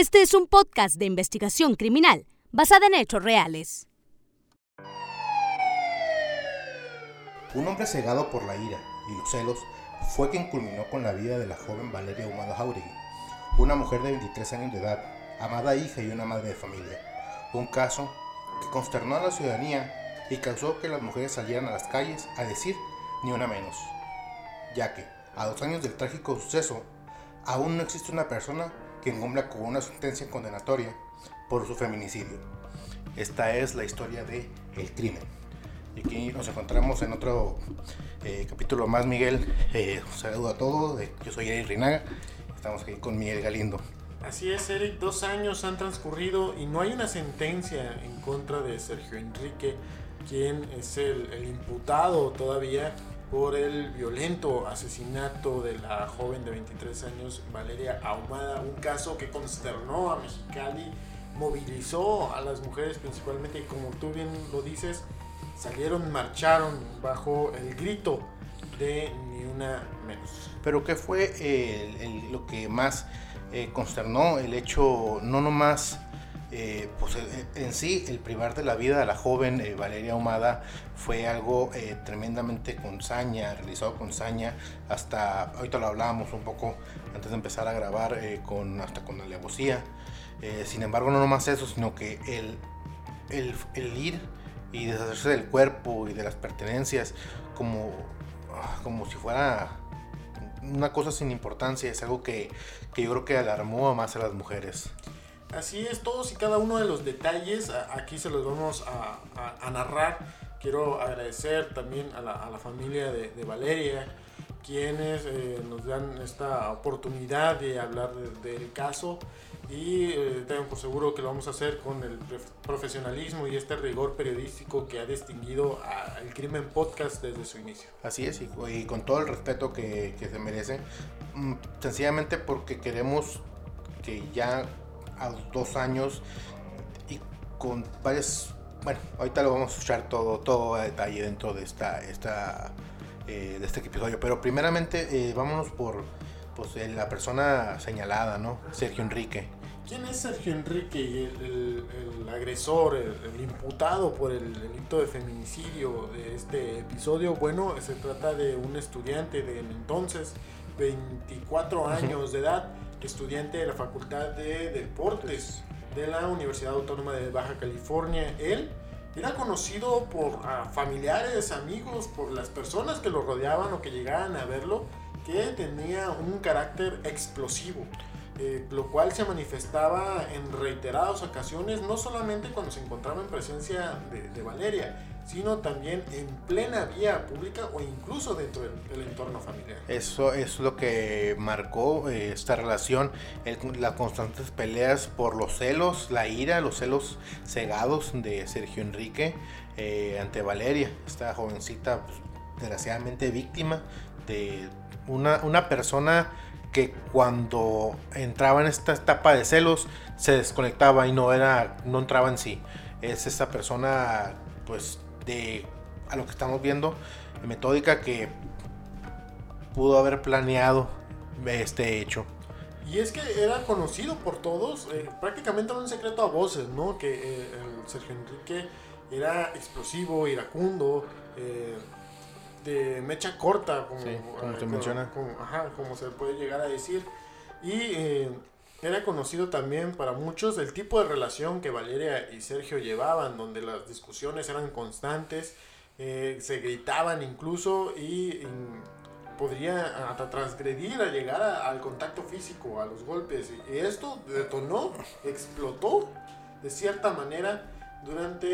Este es un podcast de investigación criminal basada en hechos reales. Un hombre cegado por la ira y los celos fue quien culminó con la vida de la joven Valeria Humada Jauregui, una mujer de 23 años de edad, amada hija y una madre de familia. Un caso que consternó a la ciudadanía y causó que las mujeres salieran a las calles a decir ni una menos, ya que, a dos años del trágico suceso, aún no existe una persona que encumbra con una sentencia condenatoria por su feminicidio. Esta es la historia de El Crimen. Y aquí nos encontramos en otro eh, capítulo más, Miguel. Eh, un saludo a todos. Eh, yo soy Eric Rinaga. Estamos aquí con Miguel Galindo. Así es, Eric. Dos años han transcurrido y no hay una sentencia en contra de Sergio Enrique, quien es el, el imputado todavía por el violento asesinato de la joven de 23 años, Valeria Ahumada, un caso que consternó a Mexicali, movilizó a las mujeres principalmente y como tú bien lo dices, salieron, marcharon bajo el grito de ni una menos. Pero ¿qué fue el- el- lo que más eh, consternó? El hecho no nomás eh, pues, eh, en sí, el privar de la vida a la joven eh, Valeria Ahumada fue algo eh, tremendamente con saña, realizado con saña, hasta, ahorita lo hablábamos un poco antes de empezar a grabar, eh, con, hasta con alevosía. Eh, sin embargo, no nomás eso, sino que el, el, el ir y deshacerse del cuerpo y de las pertenencias como, ah, como si fuera una cosa sin importancia, es algo que, que yo creo que alarmó más a las mujeres. Así es, todos y cada uno de los detalles aquí se los vamos a, a- a narrar. Quiero agradecer también a la, a la familia de, de Valeria, quienes eh, nos dan esta oportunidad de hablar de- del caso y eh, tengan por seguro que lo vamos a hacer con el prof- profesionalismo y este rigor periodístico que ha distinguido al Crimen Podcast desde su inicio. Así es, y, y con todo el respeto que, que se merece, mm, sencillamente porque queremos que ya a dos años y con varias, bueno, ahorita lo vamos a escuchar todo, todo a detalle dentro de esta, esta eh, de este episodio, pero primeramente eh, vámonos por pues, eh, la persona señalada, ¿no? Sergio Enrique. ¿Quién es Sergio Enrique, el, el- el agresor, el, el imputado por el delito de feminicidio de este episodio? Bueno, se trata de un estudiante de entonces, 24 años de edad, estudiante de la Facultad de Deportes de la Universidad Autónoma de Baja California. Él era conocido por familiares, amigos, por las personas que lo rodeaban o que llegaban a verlo, que tenía un carácter explosivo eh, lo cual se manifestaba en reiteradas ocasiones, no solamente cuando se encontraba en presencia de, de Valeria, sino también en plena vía pública o incluso dentro del, del entorno familiar. Eso es lo que marcó eh, esta relación, el- las constantes peleas por los celos, la ira, los celos cegados de Sergio Enrique eh, ante Valeria, esta jovencita pues, desgraciadamente víctima de una, una persona que cuando entraba en esta etapa de celos se desconectaba y no era no entraba en sí. Es esta persona pues de a lo que estamos viendo metódica que pudo haber planeado este hecho. Y es que era conocido por todos, eh, prácticamente era un secreto a voces, ¿no? Que eh, el Sergio Enrique era explosivo, iracundo, eh, de mecha corta, como, Sí, como se menciona. como- ajá, como se puede llegar a decir. Y eh, era conocido también para muchos el tipo de relación que Valeria y Sergio llevaban, donde las discusiones eran constantes, eh, se gritaban incluso y, podría hasta transgredir a llegar a- al contacto físico, a los golpes. Y esto detonó, explotó de cierta manera durante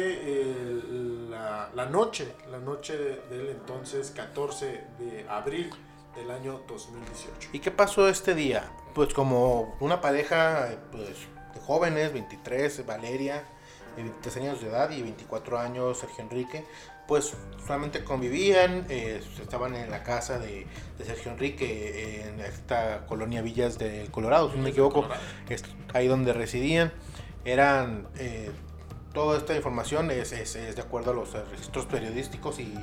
el- la, la noche, la noche de- del entonces 14 de abril del año 2018. ¿Y qué pasó este día? Pues como una pareja eh, pues, de jóvenes, 23, Valeria, de 23 años de edad y 24 años Sergio Enrique, pues solamente convivían, eh, estaban en la casa de, de Sergio Enrique, en esta colonia Villas del Colorado, si no me equivoco, ahí donde residían. Eran, eh, toda esta información es, es- de acuerdo a los eh, registros periodísticos y,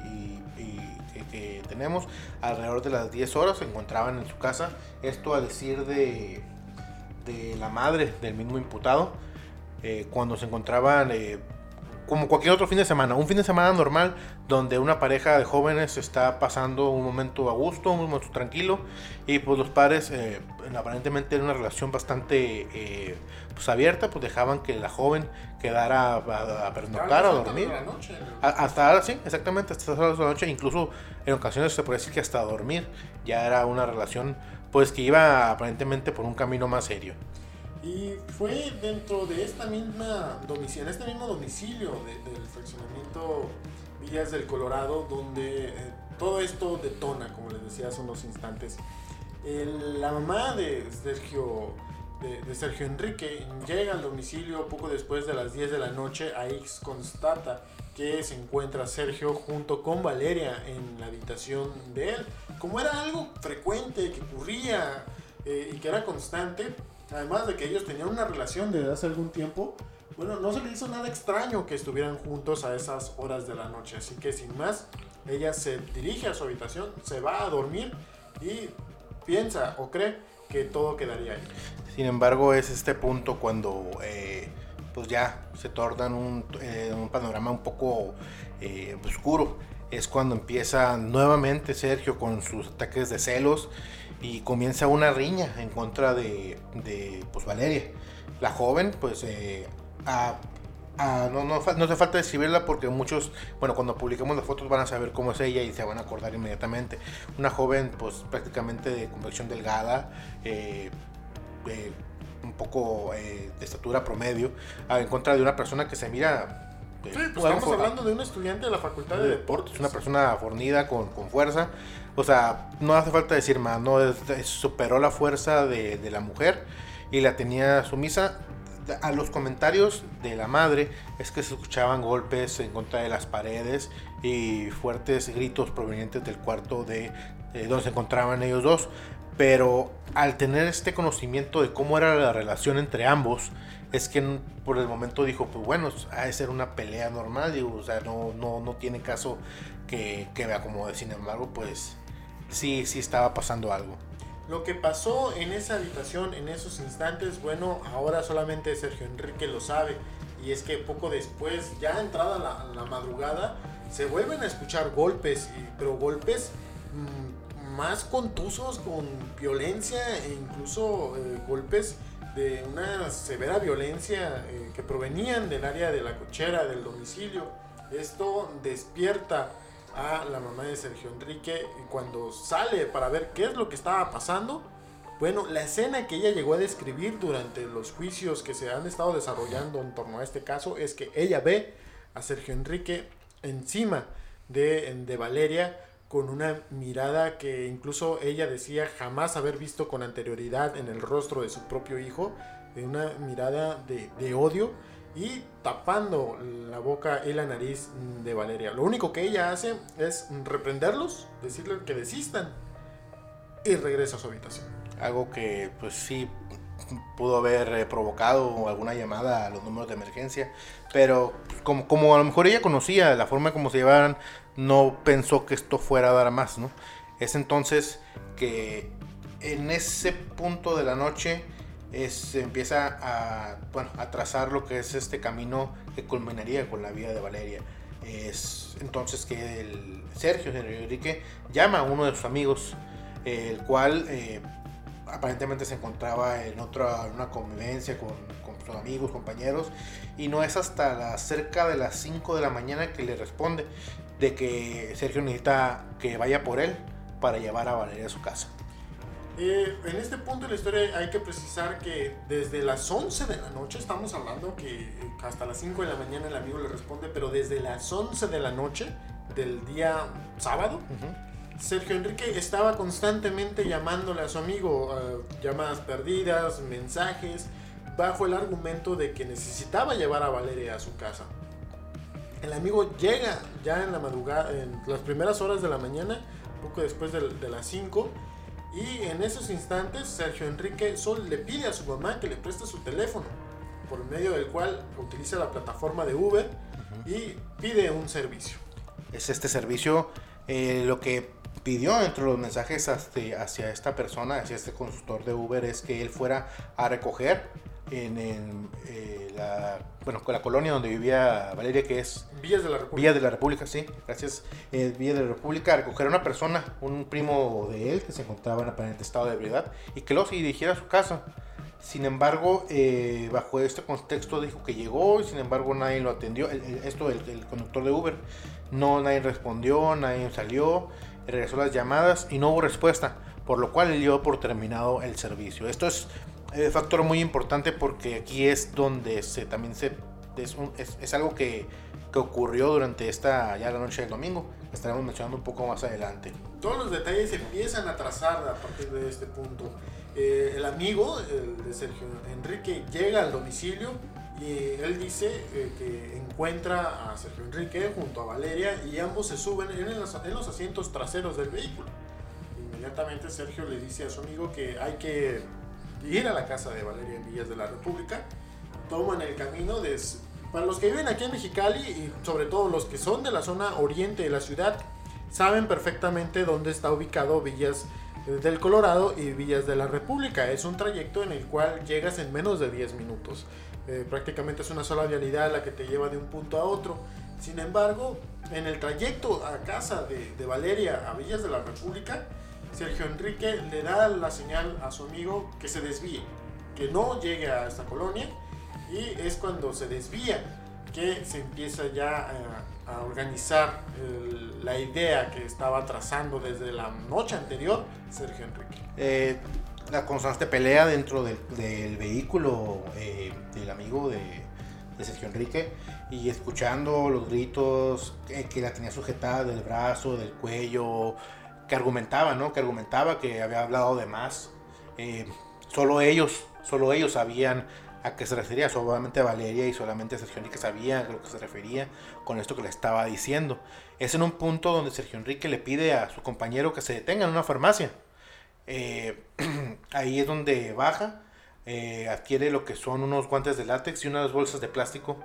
que, que tenemos. Alrededor de las 10 horas se encontraban en su casa. Esto a decir de, de la madre del mismo imputado eh, cuando se encontraban eh, como cualquier otro fin de semana, un fin de semana normal donde una pareja de jóvenes está pasando un momento a gusto, un momento tranquilo y pues los padres eh, aparentemente en una relación bastante eh, pues abierta, pues dejaban que la joven quedara a, a pernoctar, a dormir. hasta ahora sí, exactamente, hasta las horas de la noche, incluso en ocasiones se puede decir que hasta dormir ya era una relación pues que iba aparentemente por un camino más serio. Y fue dentro de esta misma domicilio, este mismo domicilio del fraccionamiento Villas del Colorado, donde eh, todo esto detona, como les decía hace unos instantes. la mamá de Sergio, de, Sergio Enrique llega al domicilio poco después de las 10 de la noche. Ahí constata que se encuentra Sergio junto con Valeria en la habitación de él. Como era algo frecuente que ocurría eh, y que era constante, además de que ellos tenían una relación desde hace algún tiempo, bueno, no se le hizo nada extraño que estuvieran juntos a esas horas de la noche. Así que sin más, ella se dirige a su habitación, se va a dormir y piensa o cree que todo quedaría ahí. Sin embargo, es este punto cuando eh, pues ya se torna un, eh, un panorama un poco eh, oscuro. Es cuando empieza nuevamente Sergio con sus ataques de celos y comienza una riña en contra de, de pues, Valeria. La joven, pues, eh, no, no, no, hace falta describirla porque muchos, bueno, cuando publiquemos las fotos van a saber cómo es ella y se van a acordar inmediatamente. Una joven, pues, prácticamente de complexión delgada, eh, un poco eh, de estatura promedio, en contra de una persona que se mira Sí, pues estamos hablando de un estudiante de la Facultad de Deportes. Una persona fornida, con, con fuerza. O sea, no hace falta decir más, ¿no? superó la fuerza de, de, la mujer y la tenía sumisa. A los comentarios de la madre es que se escuchaban golpes en contra de las paredes y fuertes gritos provenientes del cuarto de, de donde se encontraban ellos dos. Pero al tener este conocimiento de cómo era la relación entre ambos, es que por el momento dijo, pues bueno, ha de ser una pelea normal, digo, o sea, no, no, no tiene caso que, que me acomode. Sin embargo, pues sí, sí estaba pasando algo. Lo que pasó en esa habitación en esos instantes, bueno, ahora solamente Sergio Enrique lo sabe. Y es que poco después, ya entrada la, madrugada, se vuelven a escuchar golpes, pero golpes mm, más contusos, con violencia e incluso eh, golpes de una severa violencia eh, que provenían del área de la cochera, del domicilio. Esto despierta a la mamá de Sergio Enrique cuando sale para ver qué es lo que estaba pasando, bueno, la escena que ella llegó a describir durante los juicios que se han estado desarrollando en torno a este caso es que ella ve a Sergio Enrique encima de, de Valeria con una mirada que incluso ella decía jamás haber visto con anterioridad en el rostro de su propio hijo, de una mirada de, odio y tapando la boca y la nariz de Valeria. Lo único que ella hace es reprenderlos, decirles que desistan y regresa a su habitación. Algo que pues sí pudo haber eh, provocado alguna llamada a los números de emergencia, pero como, como a lo mejor ella conocía la forma como se llevaban no pensó que esto fuera a dar más, ¿no? Es entonces que en ese punto de la noche se empieza a, bueno, a trazar lo que es este camino que culminaría con la vida de Valeria. Es entonces que el Sergio Enrique llama a uno de sus amigos, el cual eh, aparentemente se encontraba en otra una convivencia con, con, sus amigos, compañeros, y no es hasta la, cerca de las 5 de la mañana que le responde de que Sergio necesita que vaya por él para llevar a Valeria a su casa. Eh, en este punto de la historia hay que precisar que desde las 11 de la noche, estamos hablando que hasta las 5 de la mañana el amigo le responde, pero desde las 11 de la noche del día sábado, Sergio Enrique estaba constantemente llamándole a su amigo, llamadas perdidas, mensajes, bajo el argumento de que necesitaba llevar a Valeria a su casa. El amigo llega ya en la madrugada, en las primeras horas de la mañana, poco después de, las 5. Y en esos instantes, Sergio Enrique solo le pide a su mamá que le preste su teléfono, por medio del cual utiliza la plataforma de Uber y pide un servicio. Es este servicio eh, lo que pidió entre los mensajes hacia, hacia esta persona, hacia este consultor de Uber, es que él fuera a recoger en, en, eh, la, bueno, la colonia donde vivía Valeria, que es Villas de la República. Villas de la República, sí, gracias. Eh, Villas de la República, a recoger a una persona, un primo de él que se encontraba en aparente estado de ebriedad y que luego se dirigiera a su casa. Sin embargo, eh, bajo este contexto dijo que llegó y sin embargo nadie lo atendió. El, el, esto, el, el, conductor de Uber, no nadie respondió, nadie salió, regresó las llamadas y no hubo respuesta, por lo cual él dio por terminado el servicio. Esto es eh, factor muy importante porque aquí es donde se también se es, un, es, es algo que, que, ocurrió durante esta ya la noche del domingo estaremos mencionando un poco más adelante. Todos los detalles se empiezan a trazar a partir de este punto. Eh, el amigo el de Sergio Enrique llega al domicilio y él dice eh, que encuentra a Sergio Enrique junto a Valeria y ambos se suben en en los asientos traseros del vehículo. Inmediatamente Sergio le dice a su amigo que hay que ir a la casa de Valeria en Villas de la República, toman el camino de... Para los que viven aquí en Mexicali y sobre todo los que son de la zona oriente de la ciudad, saben perfectamente dónde está ubicado Villas del Colorado y Villas de la República. Es un trayecto en el cual llegas en menos de 10 minutos. Eh, prácticamente es una sola vialidad la que te lleva de un punto a otro. Sin embargo, en el trayecto a casa de, de Valeria a Villas de la República, Sergio Enrique le da la señal a su amigo que se desvíe, que no llegue a esta colonia y es cuando se desvía que se empieza ya a, a organizar la idea que estaba trazando desde la noche anterior Sergio Enrique. Eh, la constante pelea dentro del, vehículo eh, del amigo de, de, Sergio Enrique y escuchando los gritos que, que la tenía sujetada del brazo, del cuello, que argumentaba, ¿no? Que argumentaba que había hablado de más. Eh, solo ellos, solo ellos sabían a qué se refería. Solamente Valeria y solamente Sergio Enrique sabían a lo que se refería con esto que le estaba diciendo. Es en un punto donde Sergio Enrique le pide a su compañero que se detenga en una farmacia. Eh, ahí es donde baja, eh, adquiere lo que son unos guantes de látex y unas bolsas de plástico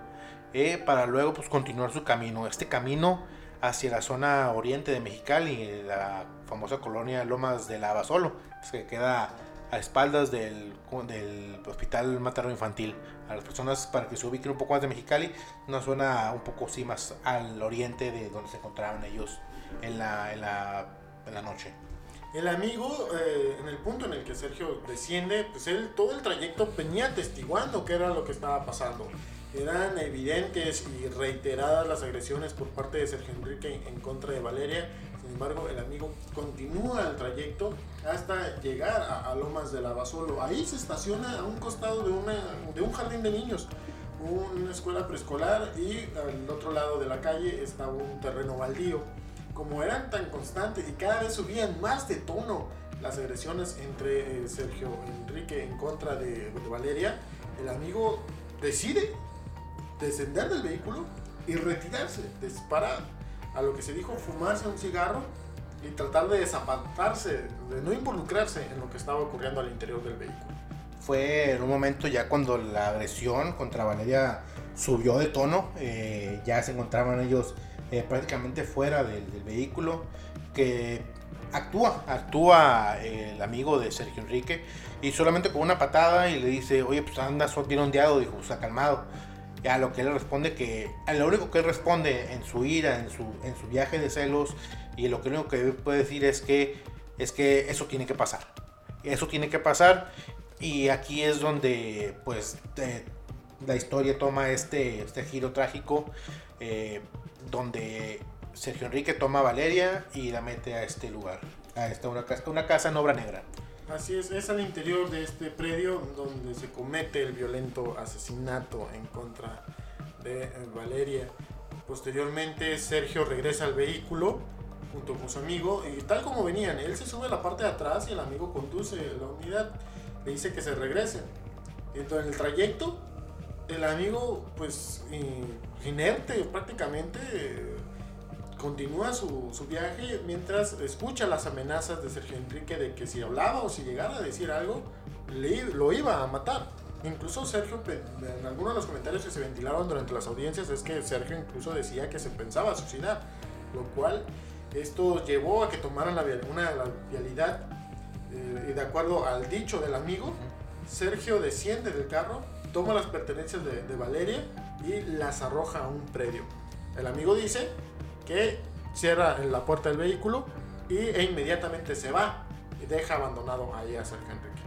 para luego pues continuar su camino. Este camino hacia la zona oriente de Mexicali, la famosa colonia Lomas de la Abasolo, que queda a espaldas del, del Hospital Materno Infantil. A las personas para que se ubiquen un poco más de Mexicali, una zona un poco sí más al oriente de donde se encontraban ellos en la, en la, en la noche. El amigo, eh, en el punto en el que Sergio desciende, pues él todo el trayecto venía atestiguando qué era lo que estaba pasando. Eran evidentes y reiteradas las agresiones por parte de Sergio Enrique en contra de Valeria. Sin embargo, el amigo continúa el trayecto hasta llegar a, Lomas de la Basolo. Ahí se estaciona a un costado de, una, de un jardín de niños, una escuela preescolar y al otro lado de la calle está un terreno baldío. Como eran tan constantes y cada vez subían más de tono las agresiones entre eh, Sergio Enrique en contra de Valeria, el amigo decide descender del vehículo y retirarse, disparar. A lo que se dijo, fumarse un cigarro y tratar de desapartarse, de no involucrarse en lo que estaba ocurriendo al interior del vehículo. Fue en un momento ya cuando la agresión contra Valeria subió de tono, eh, ya se encontraban ellos eh, prácticamente fuera del, vehículo, que actúa, actúa el amigo de Sergio Enrique y solamente con una patada y le dice, oye, pues anda bien ondeado, dijo, está calmado a lo que él responde que a lo único que él responde en su ira, en su, en su viaje de celos y lo único que puede decir es que es que eso tiene que pasar. Eso tiene que pasar y aquí es donde pues la historia toma este, este giro trágico eh, donde Sergio Enrique toma a Valeria y la mete a este lugar, a esta una, una casa en obra negra. Así es, es al interior de este predio donde se comete el violento asesinato en contra de Valeria. Posteriormente Sergio regresa al vehículo junto con su amigo y tal como venían, él se sube a la parte de atrás y el amigo conduce la unidad, le dice que se regresen. Entonces en el trayecto el amigo pues inerte prácticamente continúa su, su, viaje mientras escucha las amenazas de Sergio Enrique de que si hablaba o si llegara a decir algo, le, lo iba a matar. Incluso Sergio, en algunos de los comentarios que se ventilaron durante las audiencias, es que Sergio incluso decía que se pensaba suicidar, lo cual Esto llevó a que tomaran la, una, la vialidad eh, y de acuerdo al dicho del amigo, Sergio desciende del carro, toma las pertenencias de, de Valeria y las arroja a un predio. El amigo dice que cierra la puerta del vehículo y, e inmediatamente se va y deja abandonado ahí a Sergio Enrique.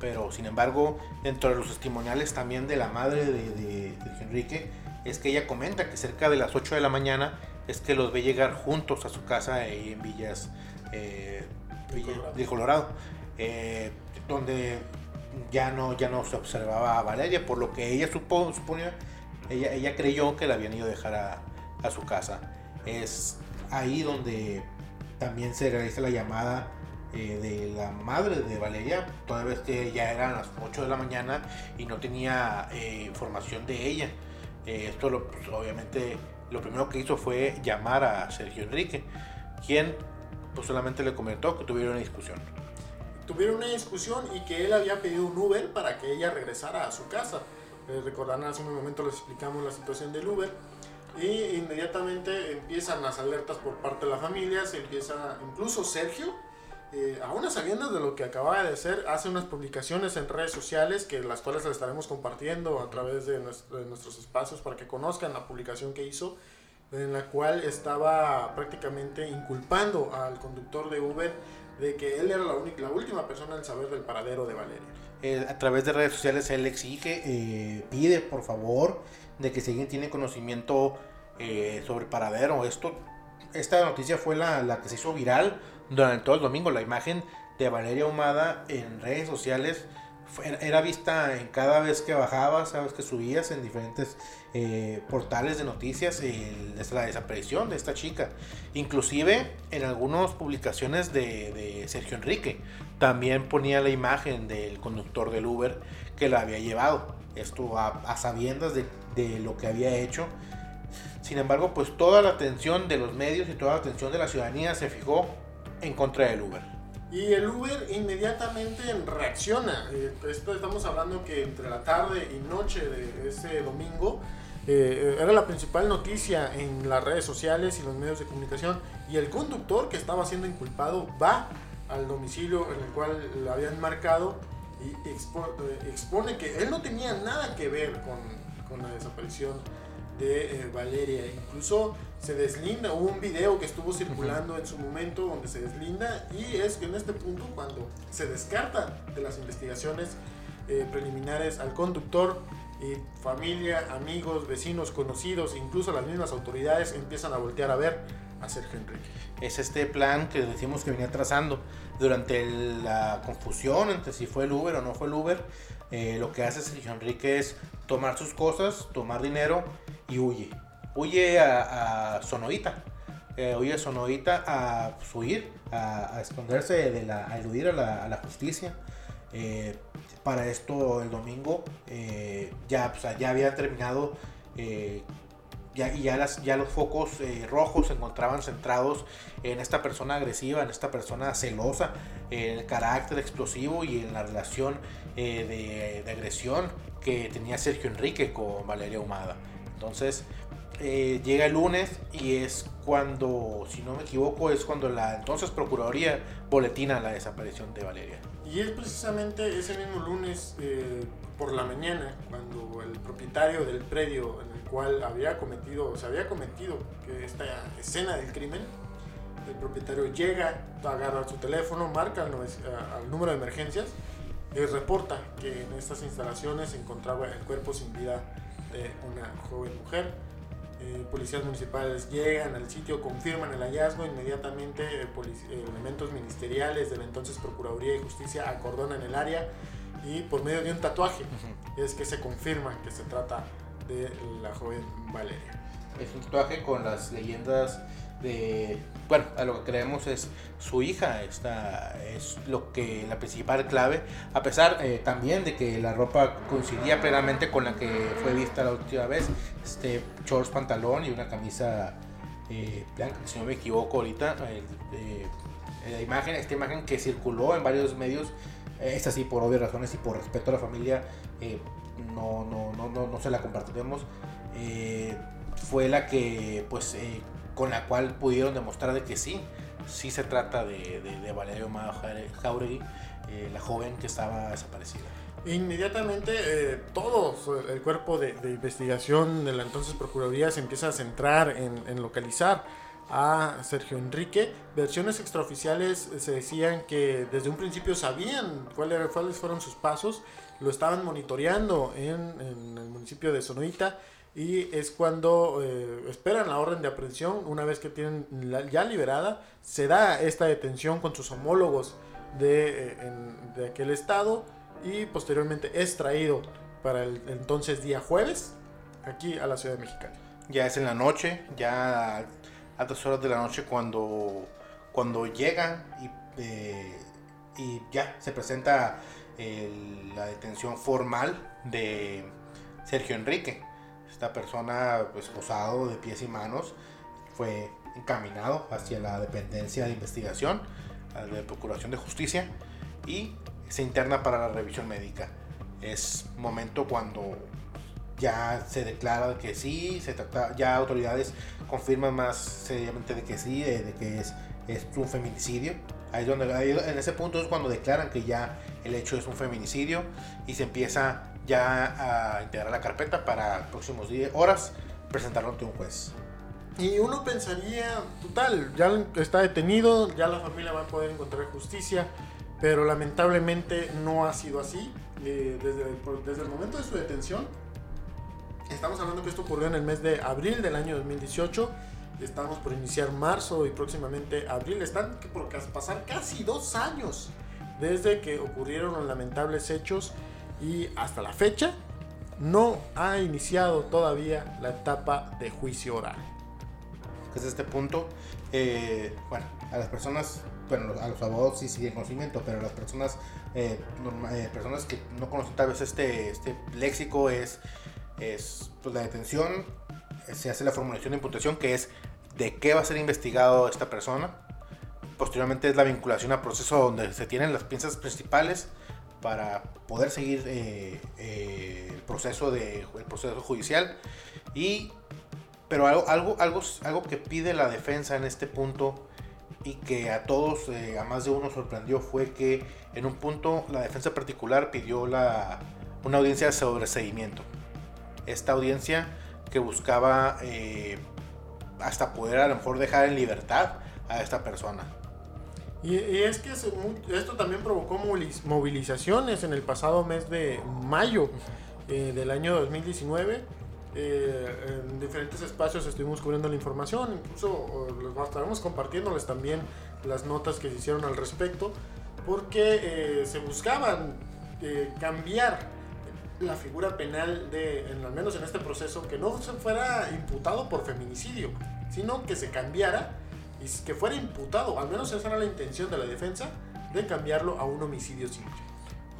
Pero sin embargo, dentro de los testimoniales también de la madre de, de, Enrique, es que ella comenta que cerca de las 8 de la mañana es que los ve llegar juntos a su casa ahí en Villas eh, de Colorado, eh, donde ya no, ya no se observaba a Valeria, por lo que ella supo, suponía, ella, ella creyó que la habían ido a dejar a, a su casa. Es ahí donde también se realiza la llamada eh, de la madre de Valeria, toda vez que ya eran las 8 de la mañana y no tenía eh, información de ella. Eh, esto lo, pues, obviamente lo primero que hizo fue llamar a Sergio Enrique, quien pues solamente le comentó que tuvieron una discusión. Tuvieron una discusión y que él había pedido un Uber para que ella regresara a su casa. recordarán hace un momento les explicamos la situación del Uber y inmediatamente empiezan las alertas por parte de la familia, se empieza, incluso Sergio eh, a unas sabiendas de lo que acaba de hacer, hace unas publicaciones en redes sociales que las cuales las estaremos compartiendo a través de, nuestros espacios para que conozcan la publicación que hizo, en la cual estaba prácticamente inculpando al conductor de Uber de que él era la, única, la última persona en saber del paradero de Valeria. Eh, a través de redes sociales él exige, eh, pide por favor de que si alguien tiene conocimiento sobre el paradero, esto, esta noticia fue la, la que se hizo viral durante todo el domingo. La imagen de Valeria Humada en redes sociales era vista en cada vez que bajabas, sabes que subías en diferentes eh, portales de noticias la desaparición de esta chica. Inclusive en algunas publicaciones de, Sergio Enrique también ponía la imagen del conductor del Uber que la había llevado. Esto a, sabiendas de, lo que había hecho. Sin embargo, pues toda la atención de los medios y toda la atención de la ciudadanía se fijó en contra del Uber. Y el Uber inmediatamente reacciona. Eh, esto estamos hablando que entre la tarde y noche de ese domingo eh, era la principal noticia en las redes sociales y los medios de comunicación. Y el conductor que estaba siendo inculpado va al domicilio en el cual lo habían marcado y eh, expone que él no tenía nada que ver con, con la desaparición de eh, Valeria. Incluso se deslinda, hubo un video que estuvo circulando en su momento donde se deslinda y es que en este punto cuando se descarta de las investigaciones eh, preliminares al conductor y familia, amigos, vecinos, conocidos, incluso las mismas autoridades empiezan a voltear a ver a Sergio Enrique. Es este plan que decimos que venía trazando durante la confusión entre si fue el Uber o no fue el Uber. Eh, lo que hace Sergio Enrique es tomar sus cosas, tomar dinero y huye. Huye a, a. Eh, huye a Sonoita a huir, a, esconderse, de la, a eludir a la, justicia. Eh, para esto el domingo ya, ya había terminado ya, y ya, los focos rojos se encontraban centrados en esta persona agresiva, en esta persona celosa, en el carácter explosivo y en la relación de, de, agresión que tenía Sergio Enrique con Valeria Humada. Entonces, eh, llega el lunes y es cuando, si no me equivoco, es cuando la entonces Procuraduría boletina la desaparición de Valeria. Y es precisamente ese mismo lunes eh, por la mañana cuando el propietario del predio cual había cometido, se había cometido esta escena del crimen, el propietario llega, agarra su teléfono, marca al, al número de emergencias y reporta que en estas instalaciones se encontraba el cuerpo sin vida una joven mujer. Eh, policías municipales llegan al sitio, confirman el hallazgo, inmediatamente eh, eh, elementos ministeriales de la entonces Procuraduría de Justicia acordonan el área y por medio de un tatuaje es que se confirma que se trata de la joven Valeria. Es un tatuaje con las leyendas de, bueno, a lo que creemos es su hija, esta es lo que la principal clave, a pesar eh, también de que la ropa coincidía plenamente con la que fue vista la última vez, este shorts, pantalón y una camisa eh, blanca, si no me equivoco ahorita, eh, la imagen, esta imagen que circuló en varios medios, es así por obvias razones y por respeto a la familia, no, no, no, no, no se la compartiremos, fue la que pues con la cual pudieron demostrar de que sí, sí se trata de, de, Valerio Jauregui, eh, la joven que estaba desaparecida. Inmediatamente eh, todo el cuerpo de, investigación de la entonces Procuraduría se empieza a centrar en, localizar a Sergio Enrique. Versiones extraoficiales se decían que desde un principio sabían cuáles, cuáles fueron sus pasos, lo estaban monitoreando en, el municipio de Sonoita y es cuando eh, esperan la orden de aprehensión, una vez que tienen ya liberada, se da esta detención con sus homólogos de, eh, de aquel estado y posteriormente es traído para el entonces día jueves aquí a la ciudad de Mexicali. Ya es en la noche, ya a dos horas de la noche cuando, cuando llega y, eh, y ya se presenta la detención formal de Sergio Enrique. Esta persona, pues, posado de pies y manos, fue encaminado hacia la dependencia de investigación, de Procuración de Justicia, y se interna para la revisión médica. Es momento cuando ya se declara que sí, se trata, ya autoridades confirman más seriamente de que sí, de, que es, es, un feminicidio. Ahí donde, en ese punto es cuando declaran que ya el hecho es un feminicidio y se empieza ya a integrar la carpeta para próximos días, horas presentarlo ante un juez. Y uno pensaría, total, ya está detenido, ya la familia va a poder encontrar justicia, pero lamentablemente no ha sido así. Eh, desde, desde el momento de su detención, estamos hablando que esto ocurrió en el mes de abril del año 2018. Estamos por iniciar marzo y próximamente abril. Están por pasar casi dos años desde que ocurrieron los lamentables hechos y hasta la fecha no ha iniciado todavía la etapa de juicio oral. Desde este punto, eh, bueno, a las personas bueno, a los abogados sí siguen conocimiento, pero las personas, eh, eh, personas que no conocen tal vez este, este léxico es, es pues, la detención, se hace la formulación de imputación que es de qué va a ser investigado esta persona. Posteriormente es la vinculación al proceso donde se tienen las piezas principales para poder seguir eh, el, proceso de, el proceso judicial. Y, pero algo, algo, algo, algo que pide la defensa en este punto y que a todos, eh, a más de uno sorprendió fue que en un punto la defensa particular pidió la, una audiencia de sobreseimiento. Esta audiencia que buscaba eh, hasta poder a lo mejor dejar en libertad a esta persona. Y, es que esto también provocó movilizaciones en el pasado mes de mayo eh, del año 2019 eh, en diferentes espacios estuvimos cubriendo la información, incluso estaremos compartiéndoles también las notas que se hicieron al respecto, porque eh, se buscaban cambiar la figura penal de, al menos en este proceso, que no se fuera imputado por feminicidio, sino que se cambiara y que fuera imputado, al menos esa era la intención de la defensa, de cambiarlo a un homicidio simple.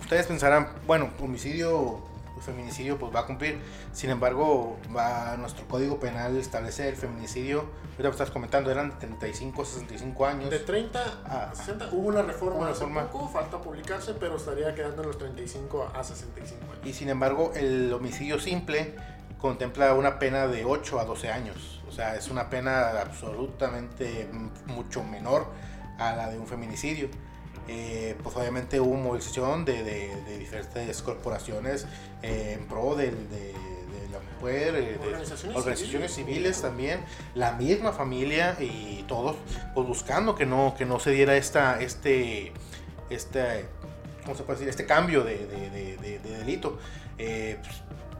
Ustedes pensarán, bueno, homicidio el feminicidio pues va a cumplir. Sin embargo, va nuestro código penal establece el feminicidio, ahorita estás comentando, eran 35 65 años. De 30 a 60 hubo una reforma, hace poco, falta publicarse, pero estaría quedando en los 35 a 65 años. Y sin embargo, el homicidio simple contempla una pena de 8 a 12 años. O sea, es una pena absolutamente mucho menor a la de un feminicidio. Eh, pues obviamente hubo movilización de, de, diferentes corporaciones eh, en pro de, la mujer, eh, de organizaciones, civiles. también, la misma familia y todos pues buscando que no, que no se diera esta, este, este, ¿cómo se puede decir? este cambio de, delito. Pues,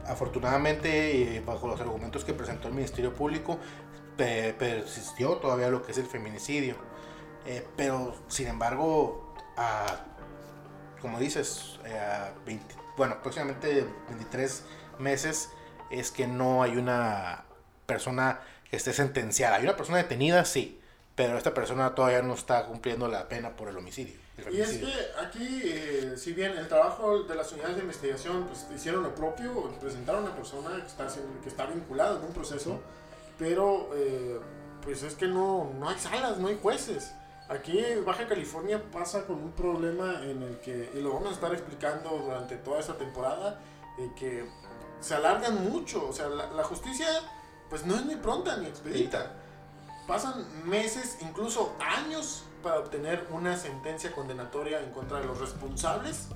afortunadamente, bajo los argumentos que presentó el Ministerio Público, persistió todavía lo que es el feminicidio. pero, sin embargo, a, como dices, eh, a bueno, próximamente 23 meses es que no hay una persona que esté sentenciada. Hay una persona detenida, sí, pero esta persona todavía no está cumpliendo la pena por el homicidio. y es que aquí, eh, si bien el trabajo de las unidades de investigación pues, hicieron lo propio, presentaron a una persona que está, que está vinculada en un proceso, pero eh, pues es que no, no hay salas, no hay jueces. Aquí Baja California pasa con un problema en el que, y lo vamos a estar explicando durante toda esta temporada, que se alargan mucho. O sea, la, justicia pues no es ni pronta ni expedita. pasan meses, incluso años, para obtener una sentencia condenatoria en contra de los responsables,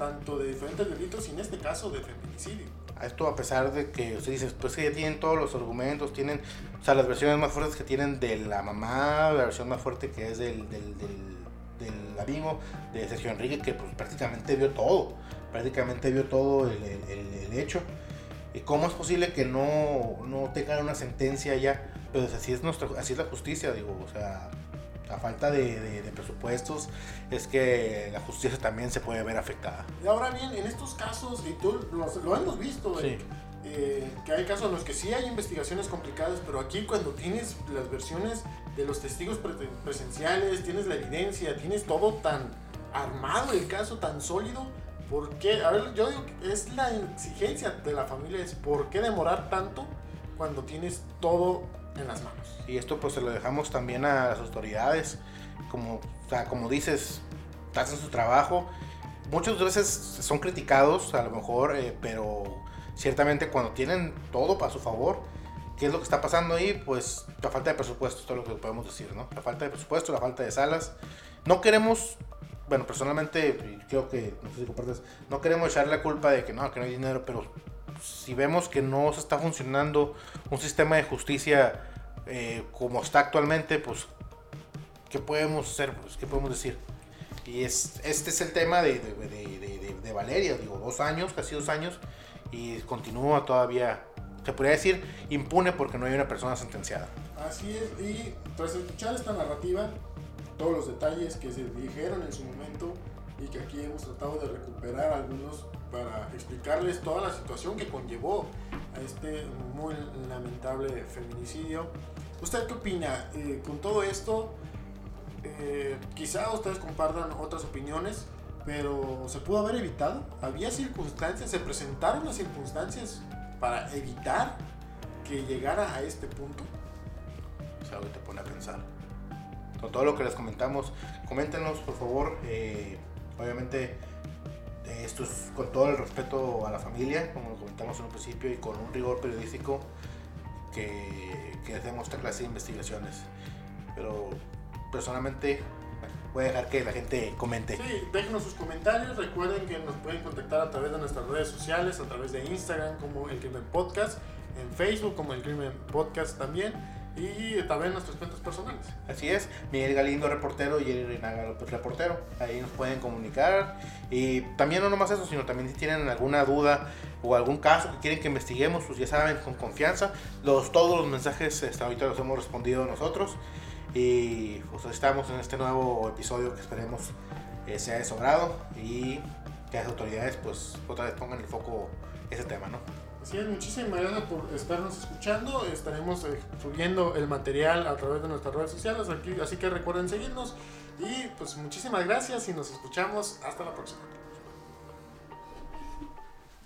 tanto de diferentes delitos y en este caso de feminicidio. Esto a pesar de que usted dice, pues que ya tienen todos los argumentos, tienen, o sea, las versiones más fuertes que tienen de la mamá, la versión más fuerte que es del, del, del, del amigo de Sergio Enrique, que pues prácticamente vio todo, prácticamente vio todo el, el, el hecho. ¿Y cómo es posible que no, no tengan una sentencia ya? Pero así es, nuestro, así es la justicia, digo, o sea, la falta de, de, de, presupuestos es que la justicia también se puede ver afectada. Y ahora bien, en estos casos, y tú lo, lo hemos visto, sí. eh, que hay casos en los que sí hay investigaciones complicadas, pero aquí cuando tienes las versiones de los testigos pre presenciales, tienes la evidencia, tienes todo tan armado el caso, tan sólido, ¿por qué? A ver, yo digo que es la exigencia de la familia, es ¿por qué demorar tanto cuando tienes todo en las manos. Y esto pues se lo dejamos también a las autoridades, como, o sea, como dices, hacen su trabajo. Muchas veces son criticados a lo mejor, eh, pero ciertamente cuando tienen todo a su favor, ¿qué es lo que está pasando ahí? Pues la falta de presupuesto, todo lo que podemos decir, ¿no? La falta de presupuesto, la falta de salas. No queremos, bueno, personalmente, creo que, no sé si compartes, no queremos echar la culpa de que no, que no hay dinero, pero si vemos que no se está funcionando un sistema de justicia eh, como está actualmente, pues, ¿qué podemos hacer? Pues, ¿Qué podemos decir? Y es, este es el tema de, de, de, de, Valeria, digo, dos años, casi dos años, y continúa todavía, se podría decir, impune porque no hay una persona sentenciada. Así es, y tras escuchar esta narrativa, todos los detalles que se dijeron en su momento y que aquí hemos tratado de recuperar algunos para explicarles toda la situación que conllevó a este muy lamentable feminicidio. ¿Usted qué opina? Eh, con todo esto, eh, quizá ustedes compartan otras opiniones, pero ¿se pudo haber evitado? ¿Había circunstancias, se presentaron las circunstancias para evitar que llegara a este punto? Algo que te pone a pensar. Con todo lo que les comentamos, coméntenos por favor. Eh, obviamente esto es con todo el respeto a la familia, como lo comentamos en un principio, y con un rigor periodístico que, que hacemos esta clase de investigaciones. Pero personalmente voy a dejar que la gente comente. Sí, déjenos sus comentarios. Recuerden que nos pueden contactar a través de nuestras redes sociales, a través de Instagram como El Crimen Podcast, en Facebook como El Crimen Podcast también y también nuestras cuentas personales. Así es, Miguel Galindo reportero y Jerry Reinaga López reportero. Ahí nos pueden comunicar y también no nomás eso, sino también si tienen alguna duda o algún caso que quieren que investiguemos, pues ya saben, con confianza. Los, todos los mensajes hasta ahorita los hemos respondido nosotros y pues estamos en este nuevo episodio que esperemos eh, sea de su grado y que las autoridades pues otra vez pongan el foco ese tema, ¿no? Así es, muchísimas gracias por estarnos escuchando. Estaremos eh, subiendo el material a través de nuestras redes sociales, así que recuerden seguirnos. Y pues muchísimas gracias y nos escuchamos. Hasta la próxima.